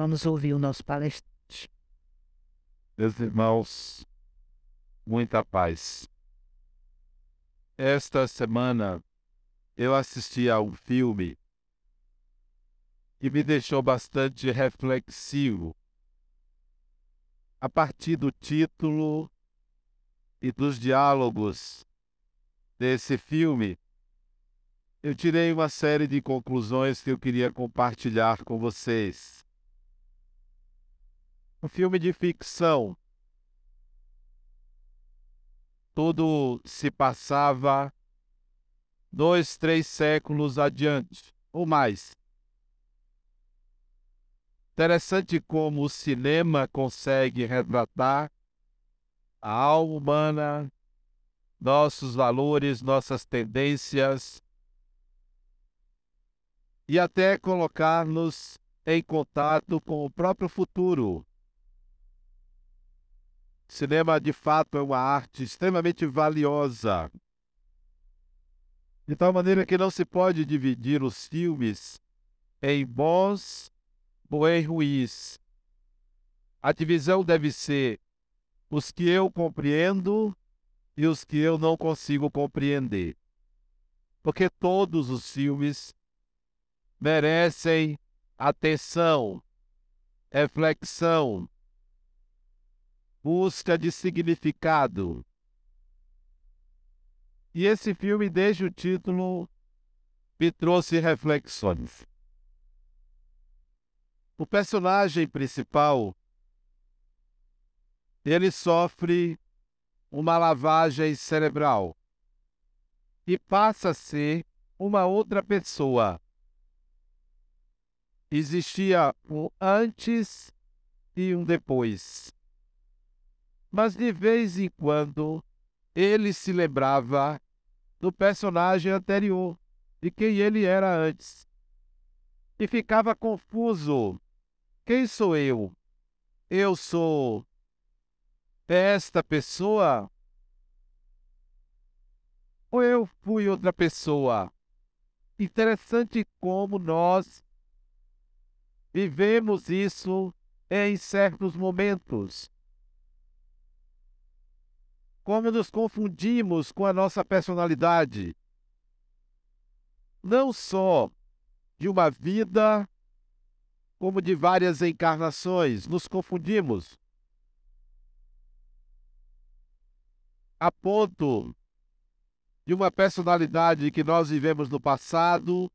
Vamos ouvir o nosso palestrante. Meus irmãos, muita paz. Esta semana eu assisti a um filme que me deixou bastante reflexivo. A partir do título e dos diálogos desse filme, eu tirei uma série de conclusões que eu queria compartilhar com vocês. Um filme de ficção. Tudo se passava dois, três séculos adiante, ou mais. Interessante como o cinema consegue retratar a alma humana, nossos valores, nossas tendências, e até colocar-nos em contato com o próprio futuro. Cinema, de fato, é uma arte extremamente valiosa. De tal maneira que não se pode dividir os filmes em bons ou em ruins. A divisão deve ser os que eu compreendo e os que eu não consigo compreender. Porque todos os filmes merecem atenção, reflexão, busca de significado. E esse filme, desde o título, me trouxe reflexões. O personagem principal, ele sofre uma lavagem cerebral e passa a ser uma outra pessoa existia um antes e um depois. Mas de vez em quando ele se lembrava do personagem anterior, de quem ele era antes. E ficava confuso. Quem sou eu? Eu sou esta pessoa? Ou eu fui outra pessoa? Interessante como nós Vivemos isso em certos momentos. Como nos confundimos com a nossa personalidade. Não só de uma vida, como de várias encarnações, nos confundimos. A ponto de uma personalidade que nós vivemos no passado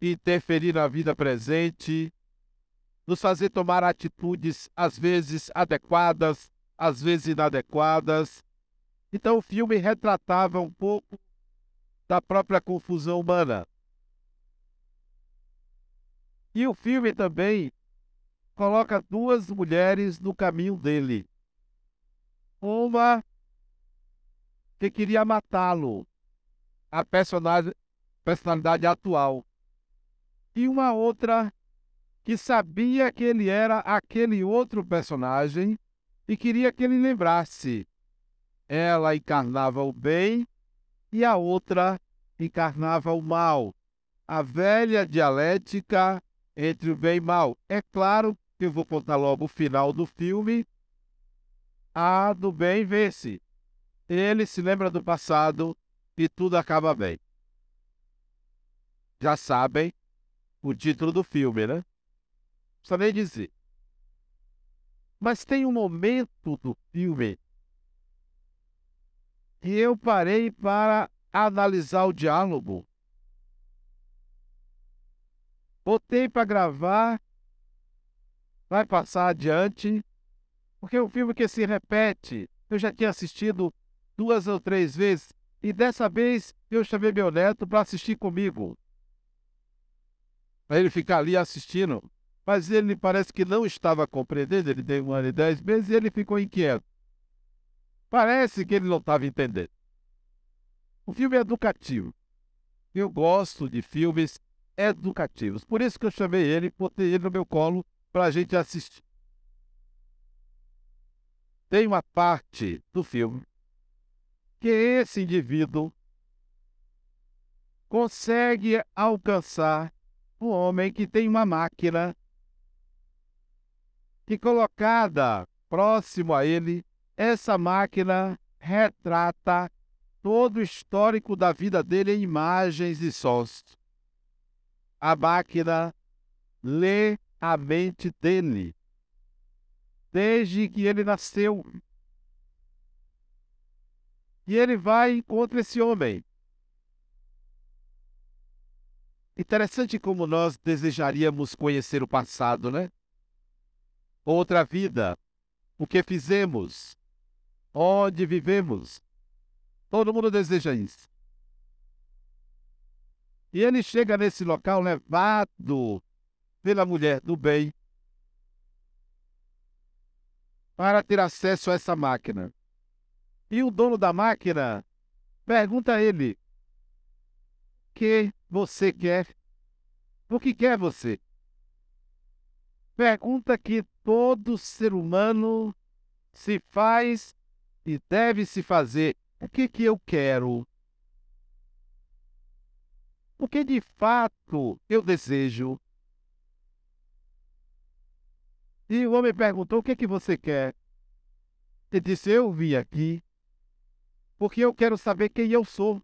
interferir na vida presente nos fazer tomar atitudes às vezes adequadas, às vezes inadequadas. Então o filme retratava um pouco da própria confusão humana. E o filme também coloca duas mulheres no caminho dele. Uma que queria matá-lo, a personalidade atual. E uma outra que sabia que ele era aquele outro personagem e queria que ele lembrasse. Ela encarnava o bem e a outra encarnava o mal. A velha dialética entre o bem e o mal. É claro que eu vou contar logo o final do filme. A do bem vence. Ele se lembra do passado e tudo acaba bem. Já sabem o título do filme, né? precisa nem dizer. Mas tem um momento do filme que eu parei para analisar o diálogo. Botei para gravar, vai passar adiante, porque é um filme que se repete. Eu já tinha assistido duas ou três vezes e dessa vez eu chamei meu neto para assistir comigo. Para ele ficar ali assistindo mas ele parece que não estava compreendendo, ele tem um ano e dez meses e ele ficou inquieto. Parece que ele não estava entendendo. O filme é educativo. Eu gosto de filmes educativos. Por isso que eu chamei ele, botei ele no meu colo para a gente assistir. Tem uma parte do filme que esse indivíduo consegue alcançar um homem que tem uma máquina que colocada próximo a ele, essa máquina retrata todo o histórico da vida dele em imagens e sons. A máquina lê a mente dele desde que ele nasceu. E ele vai e encontra esse homem. Interessante como nós desejaríamos conhecer o passado, né? Outra vida, o que fizemos, onde vivemos. Todo mundo deseja isso. E ele chega nesse local levado pela mulher do bem para ter acesso a essa máquina. E o dono da máquina pergunta a ele: O que você quer? O que quer você? Pergunta que todo ser humano se faz e deve se fazer. O que que eu quero? O que de fato eu desejo? E o homem perguntou: O que que você quer? Ele disse: Eu vim aqui porque eu quero saber quem eu sou.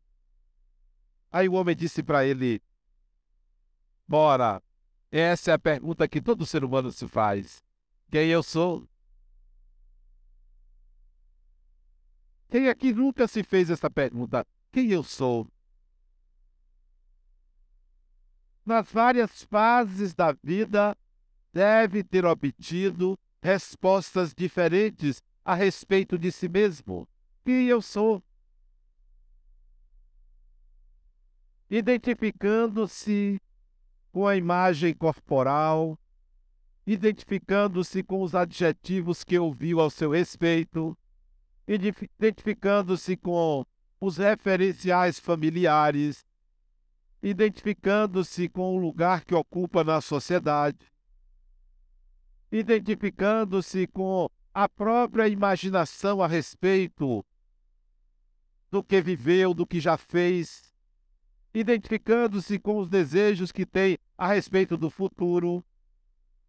Aí o homem disse para ele: Bora, essa é a pergunta que todo ser humano se faz. Quem eu sou? Quem aqui nunca se fez essa pergunta? Quem eu sou? Nas várias fases da vida, deve ter obtido respostas diferentes a respeito de si mesmo. Quem eu sou? Identificando-se com a imagem corporal, identificando-se com os adjetivos que ouviu ao seu respeito, identificando-se com os referenciais familiares, identificando-se com o lugar que ocupa na sociedade, identificando-se com a própria imaginação a respeito do que viveu, do que já fez, identificando-se com os desejos que tem a respeito do futuro,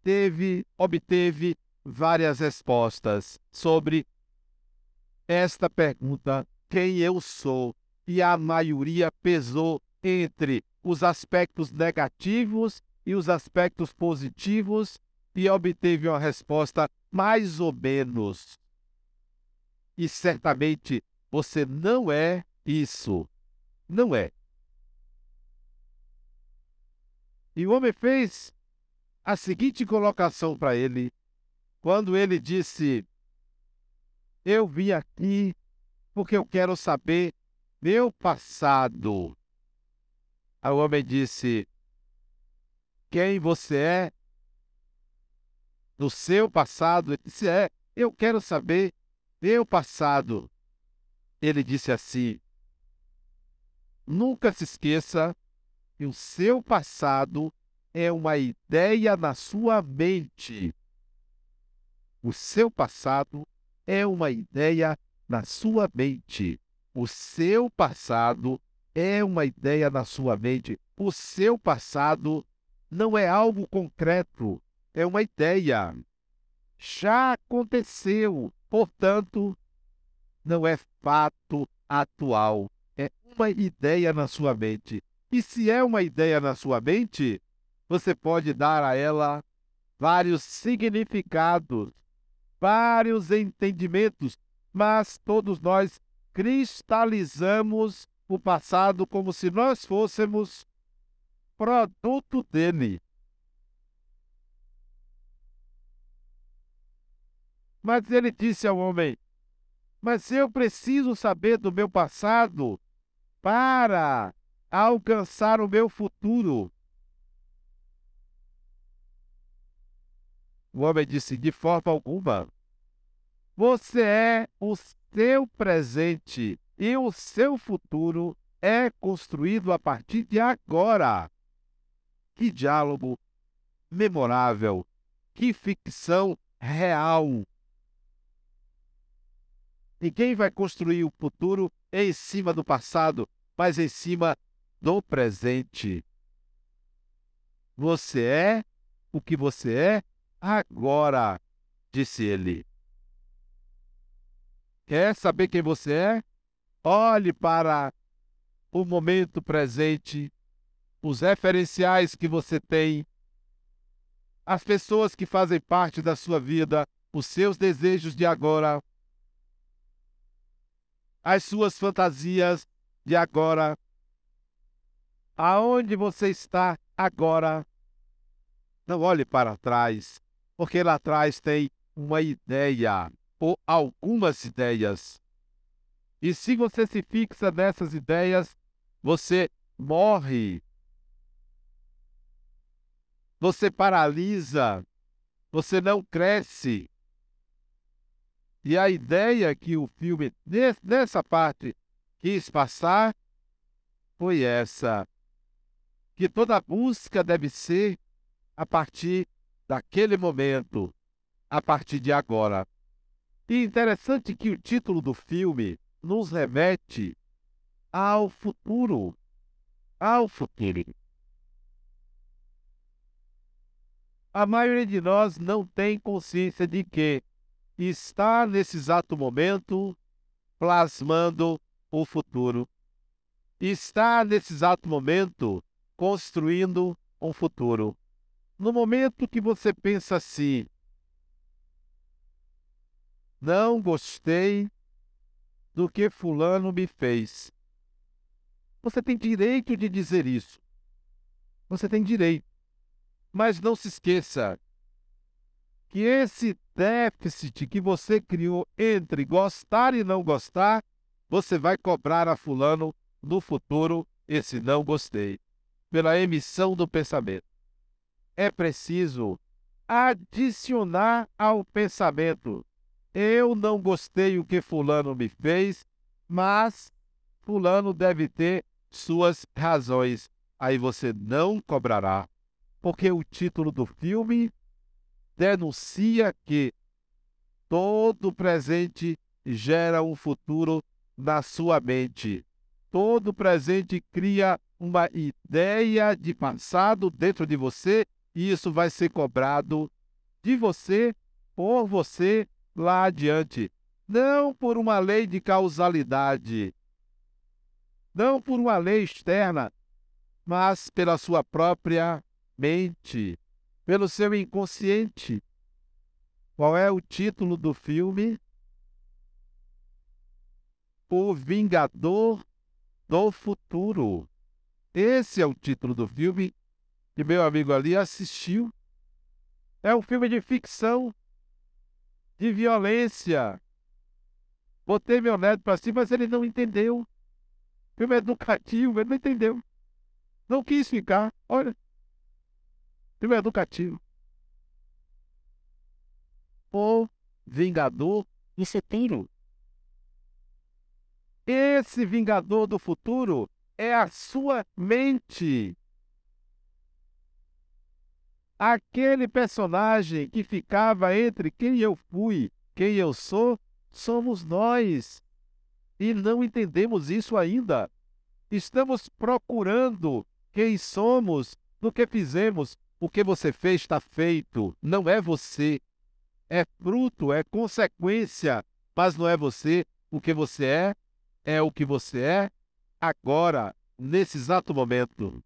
teve, obteve várias respostas sobre esta pergunta: quem eu sou? E a maioria pesou entre os aspectos negativos e os aspectos positivos e obteve uma resposta mais ou menos. E certamente você não é isso. Não é. E o homem fez a seguinte colocação para ele, quando ele disse: eu vim aqui porque eu quero saber meu passado. O homem disse: Quem você é? No seu passado? Ele disse: É, eu quero saber meu passado. Ele disse assim: Nunca se esqueça que o seu passado é uma ideia na sua mente. O seu passado é uma ideia na sua mente. O seu passado é uma ideia na sua mente. O seu passado não é algo concreto, é uma ideia. Já aconteceu, portanto, não é fato atual, é uma ideia na sua mente. E se é uma ideia na sua mente, você pode dar a ela vários significados vários entendimentos, mas todos nós cristalizamos o passado como se nós fôssemos produto dele. Mas ele disse ao homem: Mas eu preciso saber do meu passado para alcançar o meu futuro. O homem disse: De forma alguma. Você é o seu presente e o seu futuro é construído a partir de agora. Que diálogo memorável! Que ficção real! Ninguém vai construir o futuro em cima do passado, mas em cima do presente. Você é o que você é agora. disse ele. Quer saber quem você é? Olhe para o momento presente, os referenciais que você tem, as pessoas que fazem parte da sua vida, os seus desejos de agora, as suas fantasias de agora. Aonde você está agora? Não olhe para trás, porque lá atrás tem uma ideia ou algumas ideias. E se você se fixa nessas ideias, você morre. Você paralisa. Você não cresce. E a ideia que o filme, nessa parte, quis passar foi essa: que toda busca deve ser a partir daquele momento, a partir de agora. E interessante que o título do filme nos remete ao futuro. Ao futuro. A maioria de nós não tem consciência de que está nesse exato momento plasmando o futuro. Está nesse exato momento construindo um futuro. No momento que você pensa assim, não gostei do que Fulano me fez. Você tem direito de dizer isso. Você tem direito. Mas não se esqueça que esse déficit que você criou entre gostar e não gostar, você vai cobrar a Fulano no futuro esse não gostei, pela emissão do pensamento. É preciso adicionar ao pensamento. Eu não gostei o que Fulano me fez, mas Fulano deve ter suas razões. Aí você não cobrará, porque o título do filme denuncia que todo presente gera um futuro na sua mente. Todo presente cria uma ideia de passado dentro de você e isso vai ser cobrado de você por você lá adiante. Não por uma lei de causalidade, não por uma lei externa, mas pela sua própria mente pelo seu inconsciente. Qual é o título do filme? O Vingador do Futuro. Esse é o título do filme que meu amigo ali assistiu. É um filme de ficção, de violência. Botei meu neto para cima, mas ele não entendeu. Filme educativo, ele não entendeu. Não quis ficar. Olha, Filme educativo. O Vingador em setembro. Esse Vingador do futuro é a sua mente. Aquele personagem que ficava entre quem eu fui, quem eu sou, somos nós. E não entendemos isso ainda. Estamos procurando quem somos no que fizemos, o que você fez está feito, não é você. É fruto, é consequência, mas não é você. O que você é, é o que você é agora, nesse exato momento.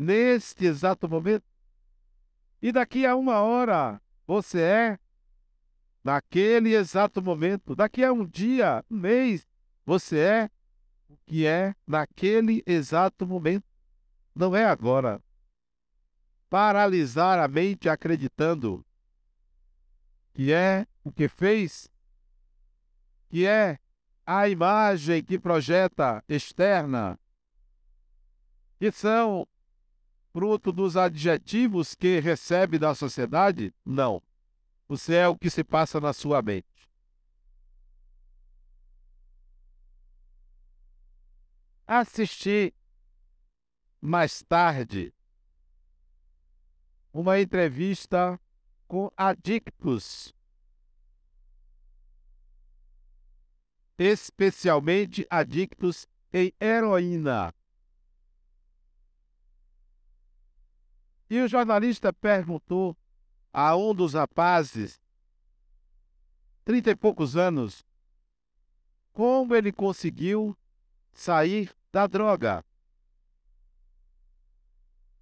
Neste exato momento. E daqui a uma hora, você é naquele exato momento. Daqui a um dia, um mês, você é o que é naquele exato momento. Não é agora paralisar a mente acreditando que é o que fez, que é a imagem que projeta externa, que são fruto dos adjetivos que recebe da sociedade? Não. Você é o que se passa na sua mente. Assisti mais tarde uma entrevista com adictos, especialmente adictos em heroína. E o jornalista perguntou a um dos rapazes, trinta e poucos anos, como ele conseguiu sair da droga.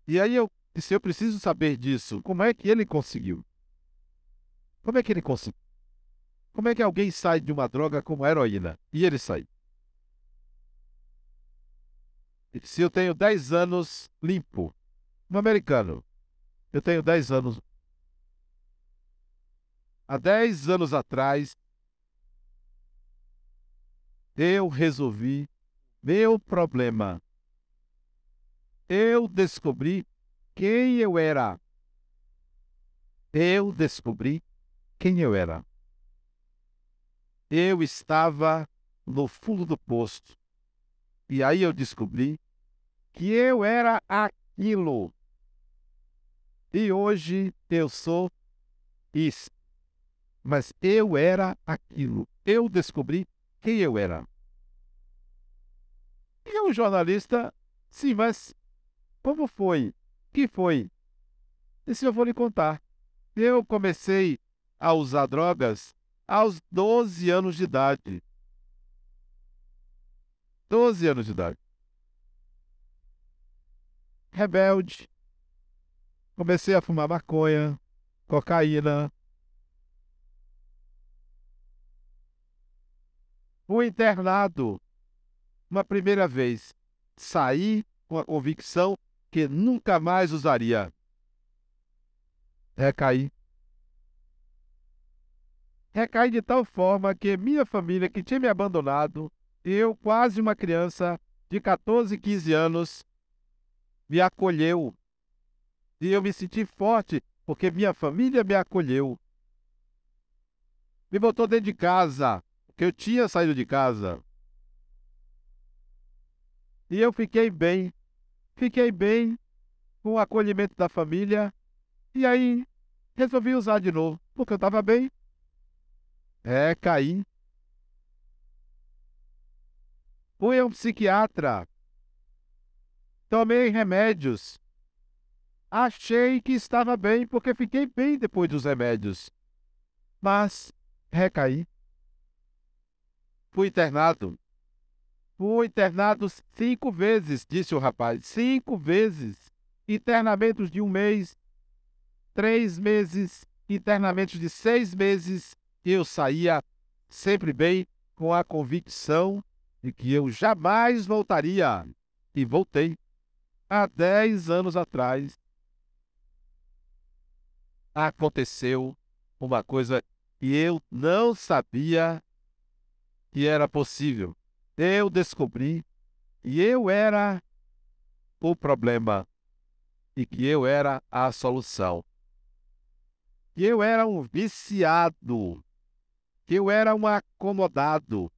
E aí eu disse, eu preciso saber disso. Como é que ele conseguiu? Como é que ele conseguiu? Como é que alguém sai de uma droga como a heroína? E ele sai. Se eu tenho 10 anos limpo, um americano, eu tenho 10 anos. Há 10 anos atrás, eu resolvi meu problema. Eu descobri quem eu era. Eu descobri quem eu era. Eu estava no fundo do poço. E aí eu descobri que eu era aquilo. E hoje eu sou isso. Mas eu era aquilo. Eu descobri quem eu era. E o jornalista, sim, mas como foi? que foi? Disse, eu vou lhe contar. Eu comecei a usar drogas aos 12 anos de idade. 12 anos de idade. Rebelde. Comecei a fumar maconha, cocaína. Fui internado uma primeira vez. Saí com a convicção que nunca mais usaria. Recaí. Recaí de tal forma que minha família, que tinha me abandonado, eu, quase uma criança de 14, 15 anos, me acolheu. E eu me senti forte porque minha família me acolheu. Me botou dentro de casa, que eu tinha saído de casa. E eu fiquei bem. Fiquei bem com o acolhimento da família. E aí resolvi usar de novo, porque eu estava bem. É, caí. Fui a um psiquiatra. Tomei remédios. Achei que estava bem porque fiquei bem depois dos remédios. Mas recaí. Fui internado. Fui internado cinco vezes, disse o rapaz. Cinco vezes. Internamentos de um mês, três meses, internamentos de seis meses. Eu saía sempre bem, com a convicção de que eu jamais voltaria. E voltei. Há dez anos atrás, aconteceu uma coisa que eu não sabia que era possível. Eu descobri que eu era o problema e que eu era a solução. Que eu era um viciado, que eu era um acomodado,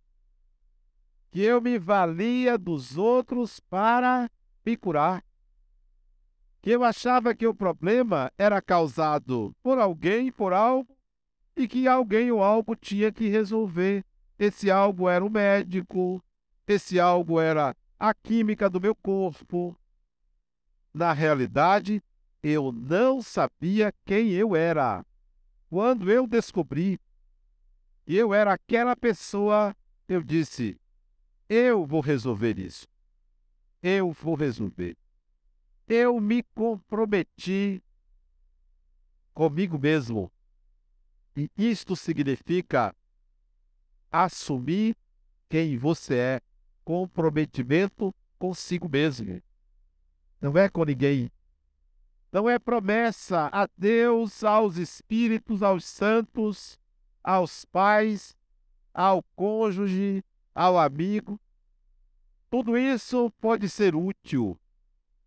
que eu me valia dos outros para me curar. Que eu achava que o problema era causado por alguém, por algo, e que alguém ou algo tinha que resolver. Esse algo era o médico, esse algo era a química do meu corpo. Na realidade, eu não sabia quem eu era. Quando eu descobri que eu era aquela pessoa, eu disse: eu vou resolver isso. Eu vou resolver. Eu me comprometi comigo mesmo. E isto significa assumir quem você é, comprometimento consigo mesmo. Não é com ninguém. Não é promessa a Deus, aos espíritos, aos santos, aos pais, ao cônjuge, ao amigo. Tudo isso pode ser útil,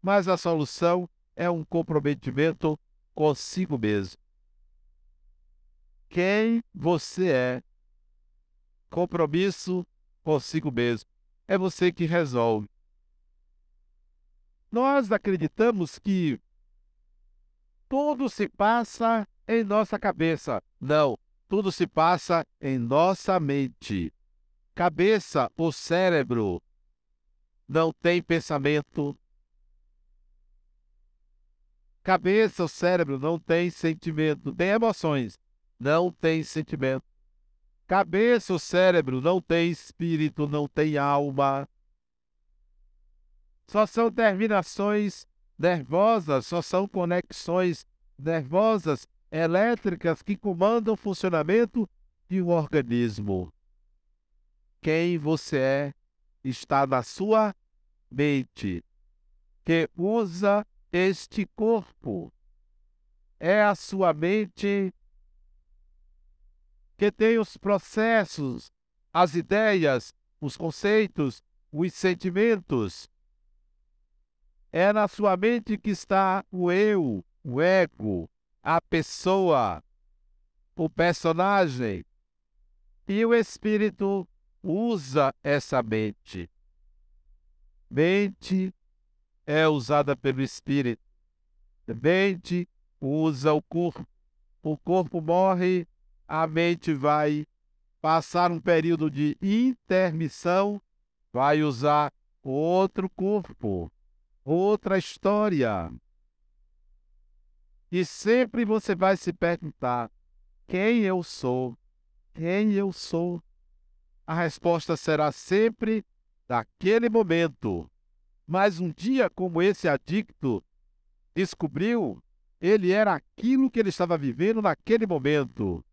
mas a solução é um comprometimento consigo mesmo. Quem você é? Compromisso consigo mesmo. É você que resolve. Nós acreditamos que tudo se passa em nossa cabeça. Não, tudo se passa em nossa mente cabeça, o cérebro, não tem pensamento, Cabeça, o cérebro não tem sentimento, tem emoções, não tem sentimento. Cabeça, o cérebro não tem espírito, não tem alma. Só são terminações nervosas, só são conexões nervosas elétricas que comandam o funcionamento de um organismo. Quem você é está na sua mente, que usa este corpo. É a sua mente que tem os processos, as ideias, os conceitos, os sentimentos. É na sua mente que está o eu, o ego, a pessoa, o personagem. E o espírito usa essa mente. Mente é usada pelo espírito. Mente usa o corpo. O corpo morre, a mente vai passar um período de intermissão, vai usar outro corpo, outra história. E sempre você vai se perguntar: quem eu sou? Quem eu sou? A resposta será sempre daquele momento. Mas um dia, como esse adicto descobriu, ele era aquilo que ele estava vivendo naquele momento.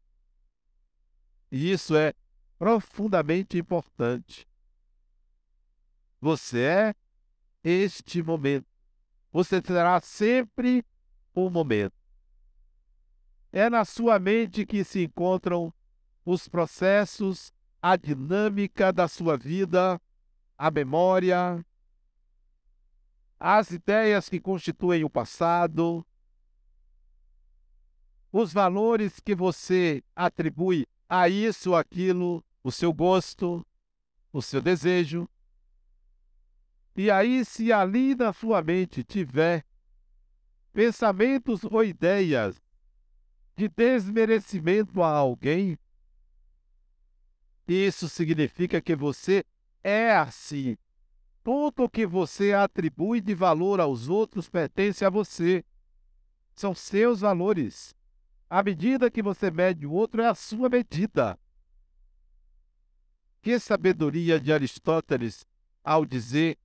E isso é profundamente importante. Você é este momento. Você terá sempre o momento. É na sua mente que se encontram os processos, a dinâmica da sua vida, a memória, as ideias que constituem o passado, os valores que você atribui a isso, aquilo, o seu gosto, o seu desejo. E aí, se ali na sua mente tiver pensamentos ou ideias de desmerecimento a alguém, isso significa que você é assim. Tudo que você atribui de valor aos outros pertence a você. São seus valores. A medida que você mede o outro é a sua medida. Que sabedoria de Aristóteles ao dizer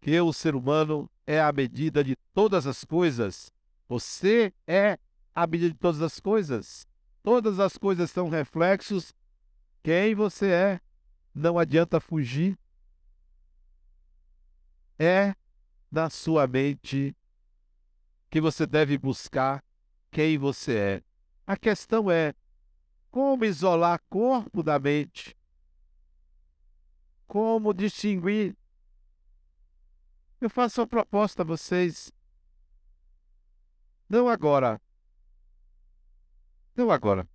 que o ser humano é a medida de todas as coisas. Você é a medida de todas as coisas. Todas as coisas são reflexos quem você é. Não adianta fugir. É na sua mente que você deve buscar quem você é. A questão é como isolar corpo da mente? Como distinguir eu faço uma proposta a vocês. Não agora. Não agora.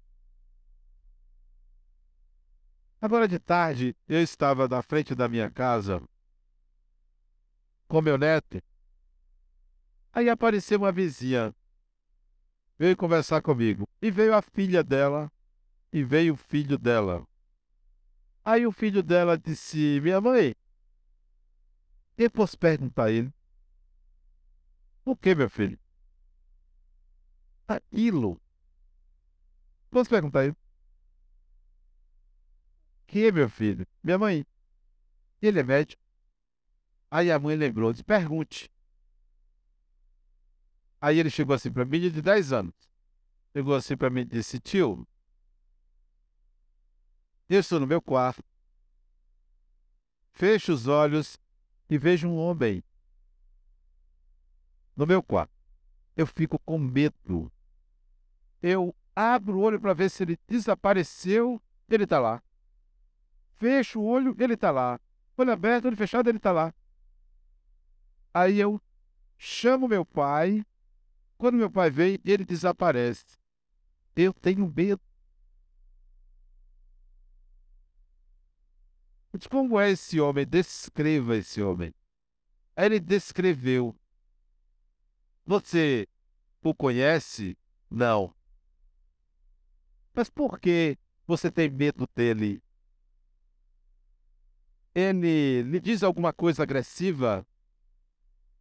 Agora de tarde, eu estava na frente da minha casa com meu neto. Aí apareceu uma vizinha. Veio conversar comigo. E veio a filha dela. E veio o filho dela. Aí o filho dela disse: Minha mãe, eu posso perguntar a ele: O que, meu filho? Aquilo. Posso perguntar a ele? Que, meu filho? Minha mãe. Ele é médico. Aí a mãe lembrou, disse, pergunte. Aí ele chegou assim para mim, de 10 anos. Chegou assim para mim e disse, tio, eu estou no meu quarto. Fecho os olhos e vejo um homem no meu quarto. Eu fico com medo. Eu abro o olho para ver se ele desapareceu, ele está lá. Fecho o olho, ele está lá. Olho aberto, olho fechado, ele está lá. Aí eu chamo meu pai. Quando meu pai vem, ele desaparece. Eu tenho medo. Como é esse homem? Descreva esse homem. Aí ele descreveu. Você o conhece? Não. Mas por que você tem medo dele? Ele lhe diz alguma coisa agressiva?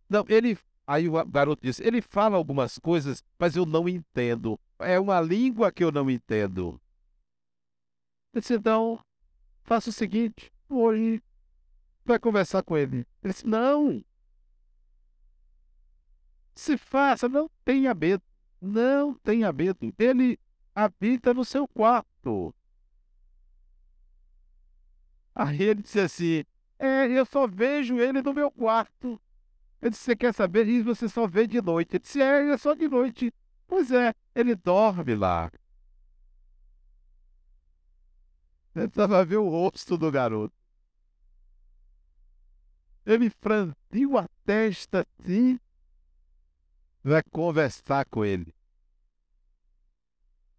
Não, ele Aí o garoto disse: Ele fala algumas coisas, mas eu não entendo. É uma língua que eu não entendo. Eu disse: Então, faça o seguinte: hoje vai conversar com ele. Ele disse: Não. Se faça, não tenha medo. Não tenha medo. Ele habita no seu quarto. Aí ele disse assim: É, eu só vejo ele no meu quarto. Eu disse: Você quer saber? E você só vê de noite. Ele disse: É, é só de noite. Pois é, ele dorme lá. Eu estava ver o rosto do garoto. Ele franziu a testa assim. Vai conversar com ele.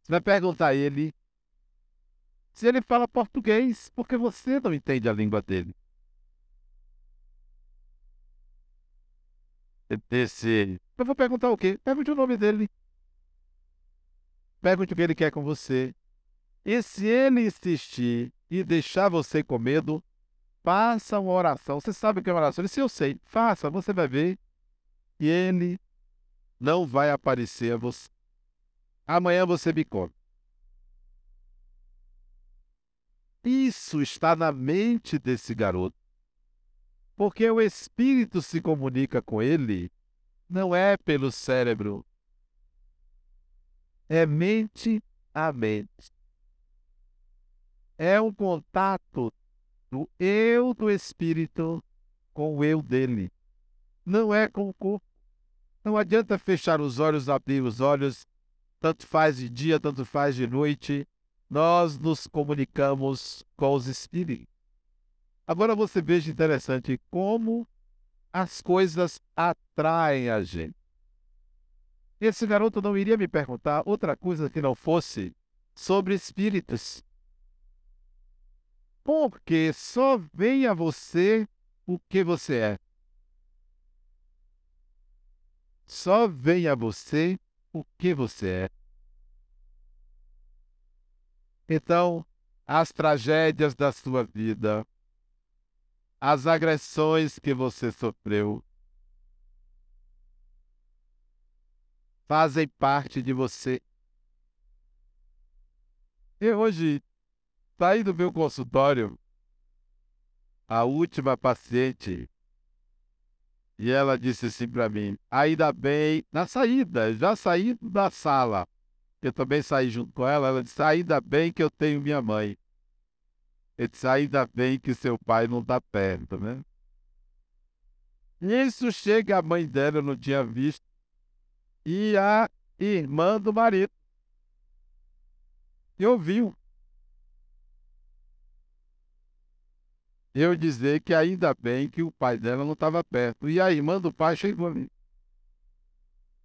Você vai perguntar a ele se ele fala português, porque você não entende a língua dele. Esse. Eu vou perguntar o quê? Pergunte o nome dele. Pergunte o que ele quer com você. E se ele insistir e deixar você com medo, faça uma oração. Você sabe o que é uma oração? Ele disse, eu sei. Faça, você vai ver. E ele não vai aparecer a você. Amanhã você me conta. Isso está na mente desse garoto. Porque o espírito se comunica com ele não é pelo cérebro, é mente a mente. É um contato do eu do espírito com o eu dele. Não é com o corpo. Não adianta fechar os olhos, abrir os olhos, tanto faz de dia, tanto faz de noite. Nós nos comunicamos com os espíritos. Agora você veja interessante como as coisas atraem a gente. Esse garoto não iria me perguntar outra coisa que não fosse sobre espíritos. Porque só vem a você o que você é. Só vem a você o que você é. Então, as tragédias da sua vida, as agressões que você sofreu fazem parte de você. E hoje, saí do meu consultório, a última paciente, e ela disse assim para mim: ainda bem, na saída, já saí da sala, eu também saí junto com ela, ela disse: ainda bem que eu tenho minha mãe. Ele disse, ainda bem que seu pai não está perto, né? Isso chega a mãe dela, eu não tinha visto, e a irmã do marido. E ouviu. Eu dizer que ainda bem que o pai dela não estava perto. E a irmã do pai chegou ali.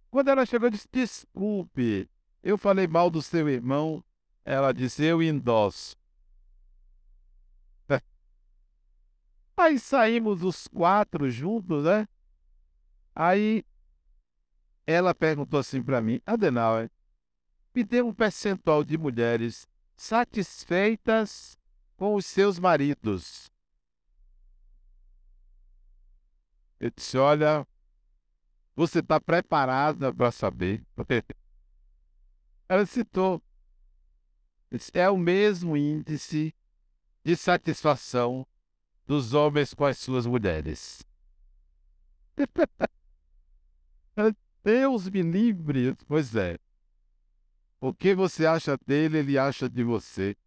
Quando ela chegou, disse: Desculpe, eu falei mal do seu irmão. Ela disse: Eu endosso. Aí saímos os quatro juntos, né? Aí ela perguntou assim para mim, Adenauer, me dê um percentual de mulheres satisfeitas com os seus maridos. Eu disse, olha, você está preparada para saber? Ela citou. É o mesmo índice de satisfação dos homens com as suas mulheres. Deus me livre. Pois é. O que você acha dele, ele acha de você.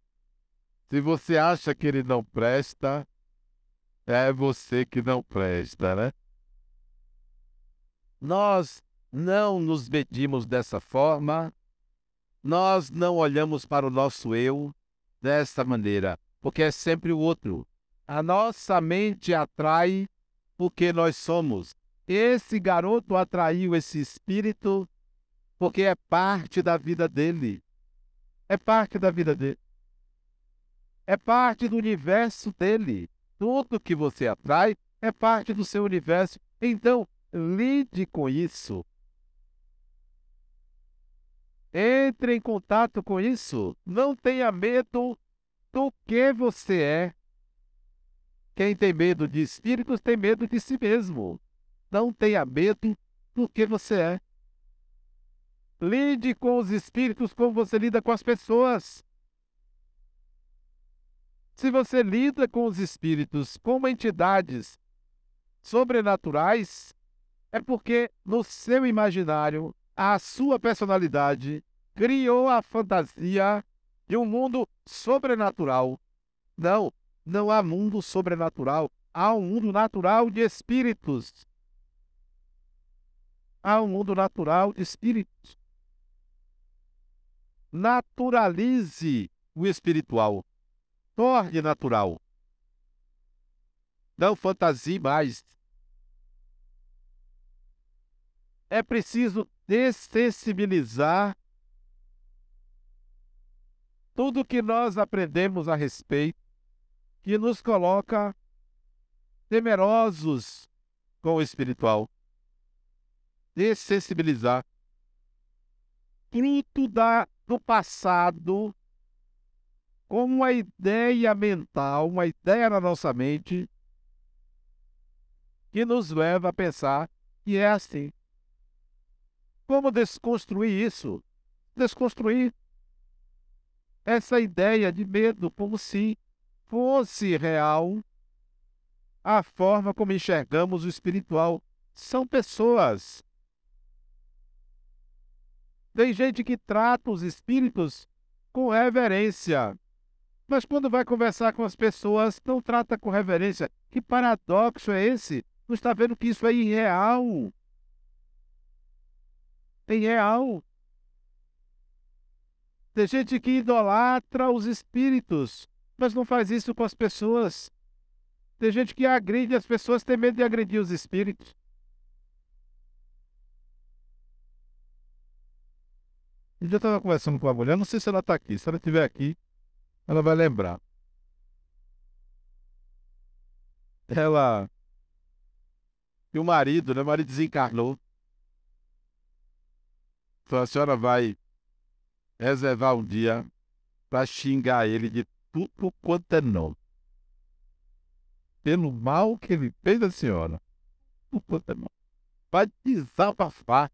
Se você acha que ele não presta, é você que não presta, né? Nós não nos medimos dessa forma, nós não olhamos para o nosso eu dessa maneira, porque é sempre o outro. A nossa mente atrai porque nós somos. Esse garoto atraiu esse espírito porque é parte da vida dele. É parte da vida dele. É parte do universo dele. Tudo que você atrai é parte do seu universo. Então, lide com isso. Entre em contato com isso. Não tenha medo do que você é. Quem tem medo de espíritos tem medo de si mesmo. Não tenha medo porque você é. Lide com os espíritos como você lida com as pessoas. Se você lida com os espíritos como entidades sobrenaturais, é porque no seu imaginário, a sua personalidade criou a fantasia de um mundo sobrenatural. Não, não há mundo sobrenatural, há um mundo natural de espíritos. Há um mundo natural de espíritos. Naturalize o espiritual. Torne natural. Não fantasie mais. É preciso dessensibilizar tudo que nós aprendemos a respeito que nos coloca temerosos com o espiritual. Dessensibilizar. Fruto da, do passado como uma ideia mental, uma ideia na nossa mente, que nos leva a pensar que é assim. Como desconstruir isso? Desconstruir essa ideia de medo, como se fosse real a forma como enxergamos o espiritual. São pessoas. Tem gente que trata os espíritos com reverência. Mas quando vai conversar com as pessoas, não trata com reverência. Que paradoxo é esse? Não está vendo que isso é irreal? É irreal. Tem gente que idolatra os espíritos, mas não faz isso com as pessoas. Tem gente que agride as pessoas, tem medo de agredir os espíritos. Eu já estava conversando com a mulher, não sei se ela está aqui. Se ela estiver aqui, ela vai lembrar. Ela. E o marido, né? O marido desencarnou. Então a senhora vai reservar um dia para xingar ele de tudo quanto é nome. Pelo mal que ele fez a senhora. Tudo quanto é nome. Vai desabafar.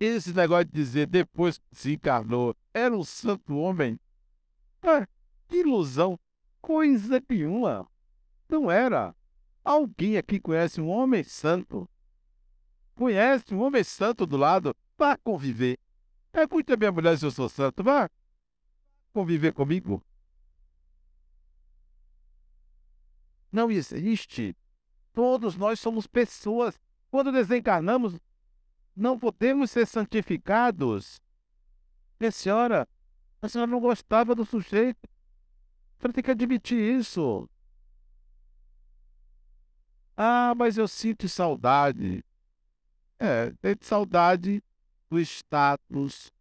Esse negócio de dizer depois que se encarnou, era um santo homem. Ah, que ilusão. Coisa nenhuma. Não era. Alguém aqui conhece um homem santo? Conhece um homem santo do lado? Vá conviver. É muito a minha mulher se eu sou santo. Vá conviver comigo. Não existe. Todos nós somos pessoas. Quando desencarnamos, não podemos ser santificados. Minha senhora, a senhora não gostava do sujeito. A senhora tem que admitir isso. Ah, mas eu sinto saudade. É, tem saudade do status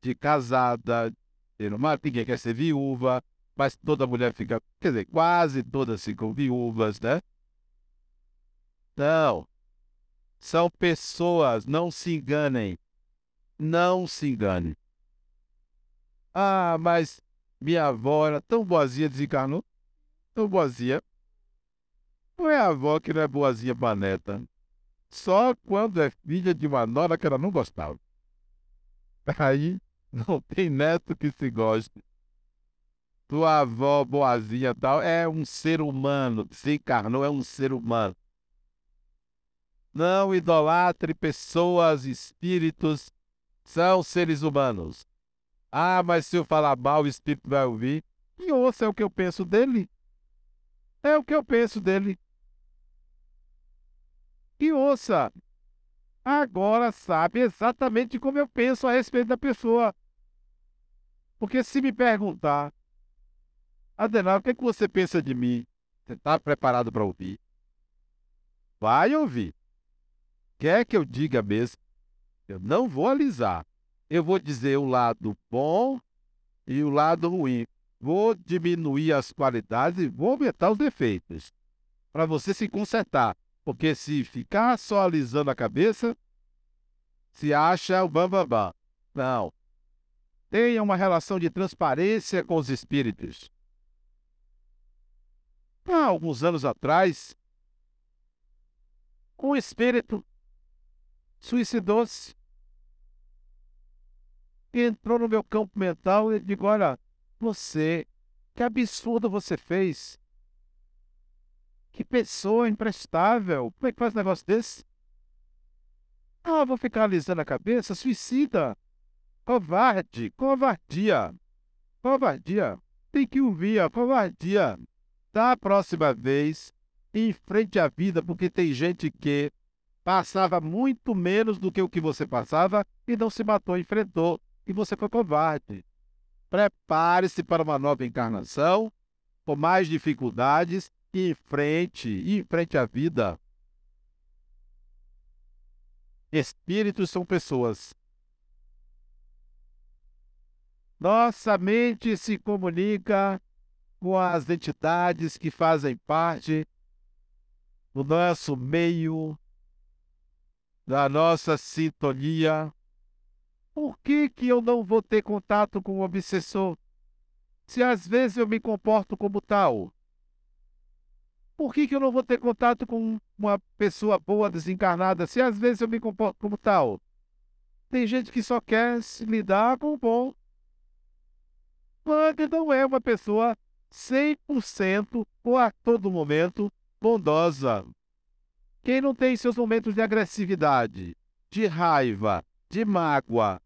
de casada, de uma, ninguém quer ser viúva, mas toda mulher fica, quer dizer, quase todas ficam viúvas, né? Não, são pessoas, não se enganem. Não se engane. Ah, mas minha avó era tão boazinha, desencarnou. Tão boazinha. Não é a avó que não é boazinha pra neta. Só quando é filha de uma nora que ela não gostava. Aí não tem neto que se goste. Tua avó boazinha tal é um ser humano. Se encarnou, é um ser humano. Não idolatre pessoas, espíritos, são seres humanos. Ah, mas se eu falar mal, o espírito vai ouvir. E ouça, é o que eu penso dele. É o que eu penso dele. E ouça. Agora sabe exatamente como eu penso a respeito da pessoa. Porque se me perguntar, Adenal, o que, é que você pensa de mim? Você está preparado para ouvir? Vai ouvir quer que eu diga mesmo, eu não vou alisar. Eu vou dizer o lado bom e o lado ruim. Vou diminuir as qualidades e vou aumentar os defeitos. Para você se consertar. Porque se ficar só alisando a cabeça, se acha o bambambam. Não. Tenha uma relação de transparência com os espíritos. Há alguns anos atrás, um espírito suicidou-se. Entrou no meu campo mental e digo: Olha, você, que absurdo você fez. Que pessoa imprestável. Como é que faz um negócio desse? Ah, vou ficar alisando a cabeça? Suicida. Covarde. Covardia. Covardia. Tem que ouvir a covardia. Da próxima vez, em frente à vida, porque tem gente que passava muito menos do que o que você passava e não se matou, enfrentou, e você foi covarde. Prepare-se para uma nova encarnação, com mais dificuldades, e enfrente, e enfrente a vida. Espíritos são pessoas. Nossa mente se comunica com as entidades que fazem parte do nosso meio, da nossa sintonia. Por que, que eu não vou ter contato com o obsessor? Se às vezes eu me comporto como tal. Por que, que eu não vou ter contato com uma pessoa boa desencarnada se às vezes eu me comporto como tal? Tem gente que só quer se lidar com o bom. Mas não é uma pessoa 100% ou a todo momento bondosa. Quem não tem seus momentos de agressividade, de raiva, de mágoa,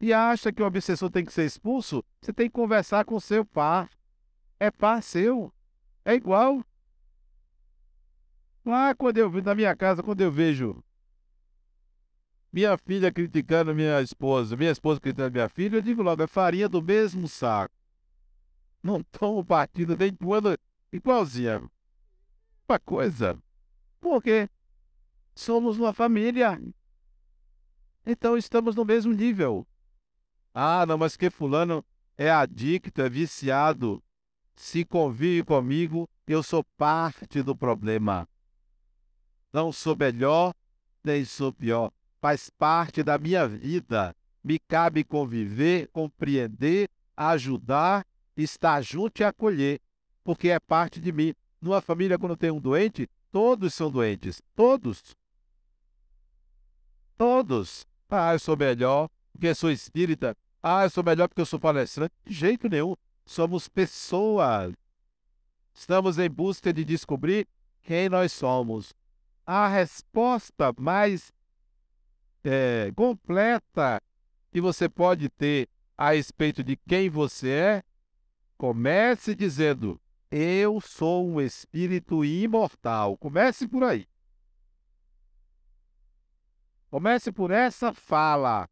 e acha que o obsessor tem que ser expulso, você tem que conversar com seu par. É par seu. É igual. Lá quando eu na minha casa, quando eu vejo minha filha criticando minha esposa, minha esposa criticando minha filha, eu digo logo, é farinha do mesmo saco. Não tomo partido nem quando igualzinha. Uma coisa. Porque somos uma família. Então estamos no mesmo nível. Ah, não, mas que fulano é adicto, é viciado. Se convive comigo, eu sou parte do problema. Não sou melhor, nem sou pior. Faz parte da minha vida. Me cabe conviver, compreender, ajudar, estar junto e acolher, porque é parte de mim. Numa família, quando tem um doente, todos são doentes. Todos. Todos. Ah, eu sou melhor porque sou espírita. Ah, eu sou melhor porque eu sou palestrante. De jeito nenhum. Somos pessoas. Estamos em busca de descobrir quem nós somos a resposta mais é, completa que você pode ter a respeito de quem você é, comece dizendo: Eu sou um espírito imortal. Comece por aí. Comece por essa fala.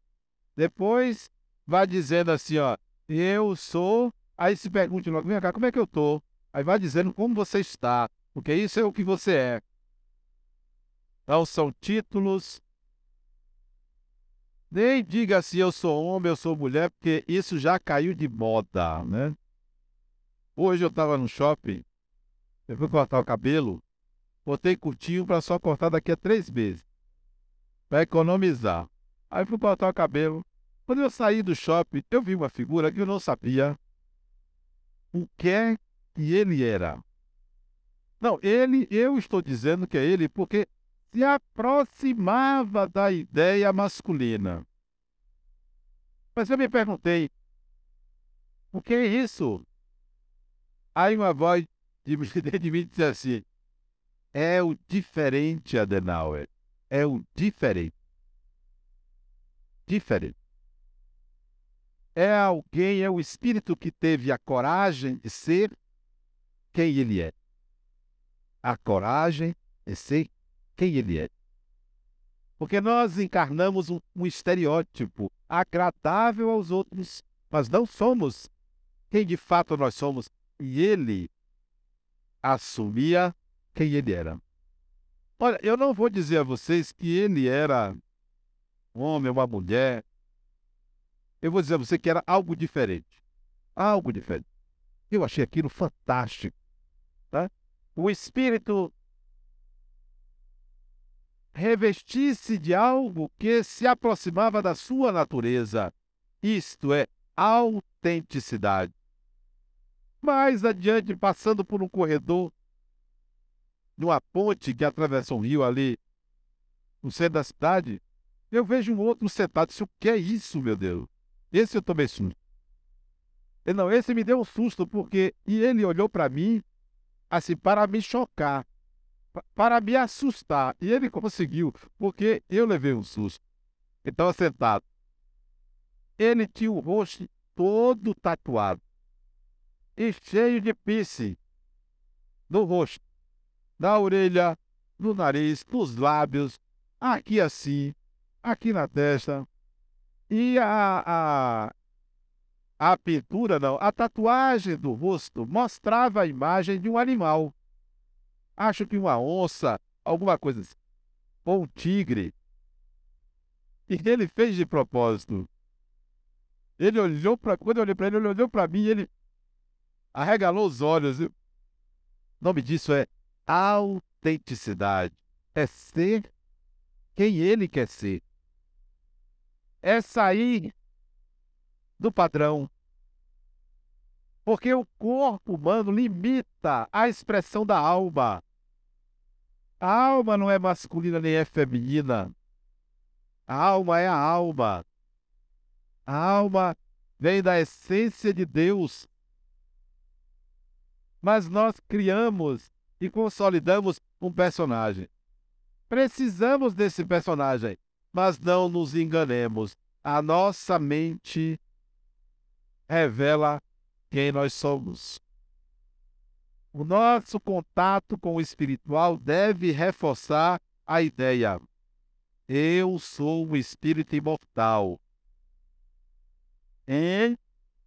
Depois vá dizendo assim, ó, eu sou. Aí se pergunte logo, vem cá, como é que eu tô? Aí vai dizendo como você está, porque isso é o que você é. Não são títulos. Nem diga se eu sou homem, eu sou mulher, porque isso já caiu de moda, né? Hoje eu estava no shopping, eu fui cortar o cabelo, botei curtinho para só cortar daqui a três meses, para economizar. Aí fui cortar o cabelo. Quando eu saí do shopping, eu vi uma figura que eu não sabia o que é que ele era. Não, ele, eu estou dizendo que é ele porque se aproximava da ideia masculina. Mas eu me perguntei, o que é isso? Aí uma voz de, de mim disse assim, é o diferente, Adenauer. É o diferente. Diferente. É alguém, é o espírito que teve a coragem de ser quem ele é. A coragem de ser quem ele é. Porque nós encarnamos um, um estereótipo agradável aos outros, mas não somos quem de fato nós somos. E ele assumia quem ele era. Olha, eu não vou dizer a vocês que ele era um homem, uma mulher. Eu vou dizer a você que era algo diferente. Algo diferente. Eu achei aquilo fantástico. Tá? O espírito revestisse de algo que se aproximava da sua natureza, isto é, autenticidade. Mais adiante, passando por um corredor, numa ponte que atravessa um rio ali no centro da cidade, eu vejo um outro sentado. Disse, o que é isso, meu Deus? Esse eu tomei susto. Não, esse me deu um susto, porque. E ele olhou para mim, assim, para me chocar, para me assustar. E ele conseguiu, porque eu levei um susto. Então, sentado. Ele tinha o rosto todo tatuado e cheio de pisse no rosto, na orelha, no nariz, nos lábios, aqui assim, aqui na testa. E a, a, a pintura, não, a tatuagem do rosto mostrava a imagem de um animal. Acho que uma onça, alguma coisa assim. Ou um tigre. E ele fez de propósito. Ele olhou para. Quando eu olhei para ele, ele olhou para mim e ele arregalou os olhos. O nome disso é autenticidade. É ser quem ele quer ser. É sair do padrão. Porque o corpo humano limita a expressão da alma. A alma não é masculina nem é feminina. A alma é a alma. A alma vem da essência de Deus. Mas nós criamos e consolidamos um personagem. Precisamos desse personagem, mas não nos enganemos. A nossa mente revela quem nós somos. O nosso contato com o espiritual deve reforçar a ideia: eu sou um espírito imortal. E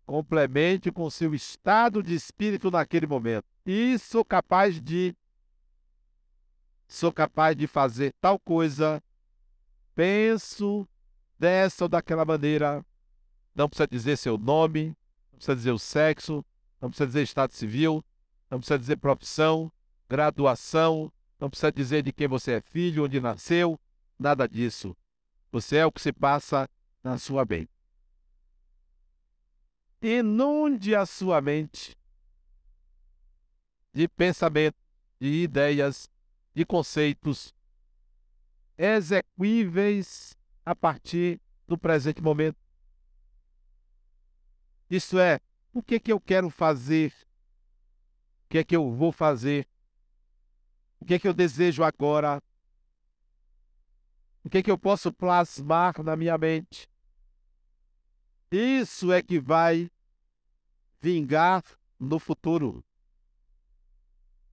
complemente com seu estado de espírito naquele momento. E sou capaz de sou capaz de fazer tal coisa, penso dessa ou daquela maneira. Não precisa dizer seu nome, não precisa dizer o sexo, não precisa dizer estado civil, não precisa dizer profissão, graduação, não precisa dizer de quem você é filho, onde nasceu, nada disso. Você é o que se passa na sua mente. Inunde a sua mente de pensamento, de ideias, de conceitos execuíveis a partir do presente momento. Isto é, o que que eu quero fazer? O que é que eu vou fazer? O que é que eu desejo agora? O que é que eu posso plasmar na minha mente? Isso é que vai vingar no futuro.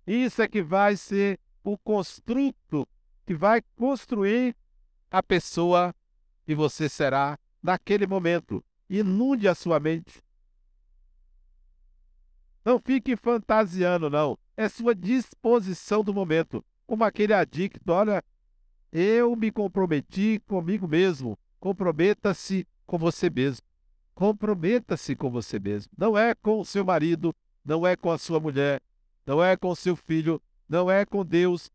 Isso é que vai ser o construto que vai construir a pessoa que você será naquele momento. Inunde a sua mente. Não fique fantasiando, não. É sua disposição do momento. Como aquele adicto, olha, eu me comprometi comigo mesmo. Comprometa-se com você mesmo. Comprometa-se com você mesmo. Não é com o seu marido, não é com a sua mulher, não é com seu filho, não é com Deus,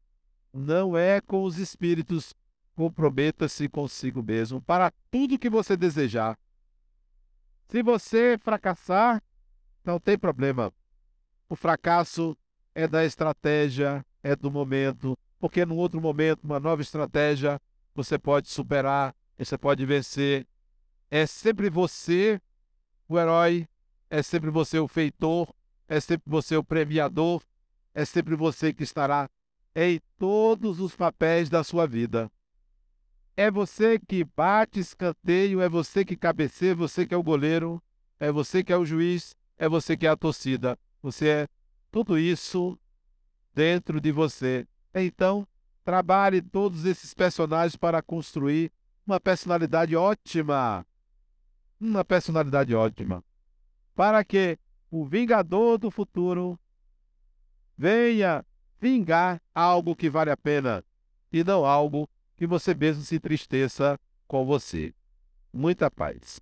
não é com os espíritos. Comprometa-se consigo mesmo para tudo que você desejar. Se você fracassar, não tem problema. O fracasso é da estratégia, é do momento, porque no outro momento, uma nova estratégia, você pode superar, você pode vencer. É sempre você o herói, é sempre você o feitor, é sempre você o premiador, é sempre você que estará em todos os papéis da sua vida. É você que bate escanteio, é você que cabeceia, é você que é o goleiro, é você que é o juiz, é você que é a torcida. Você é tudo isso dentro de você. Então, trabalhe todos esses personagens para construir uma personalidade ótima. Uma personalidade ótima. Para que o Vingador do futuro venha vingar algo que vale a pena e não algo que você mesmo se entristeça com você. Muita paz.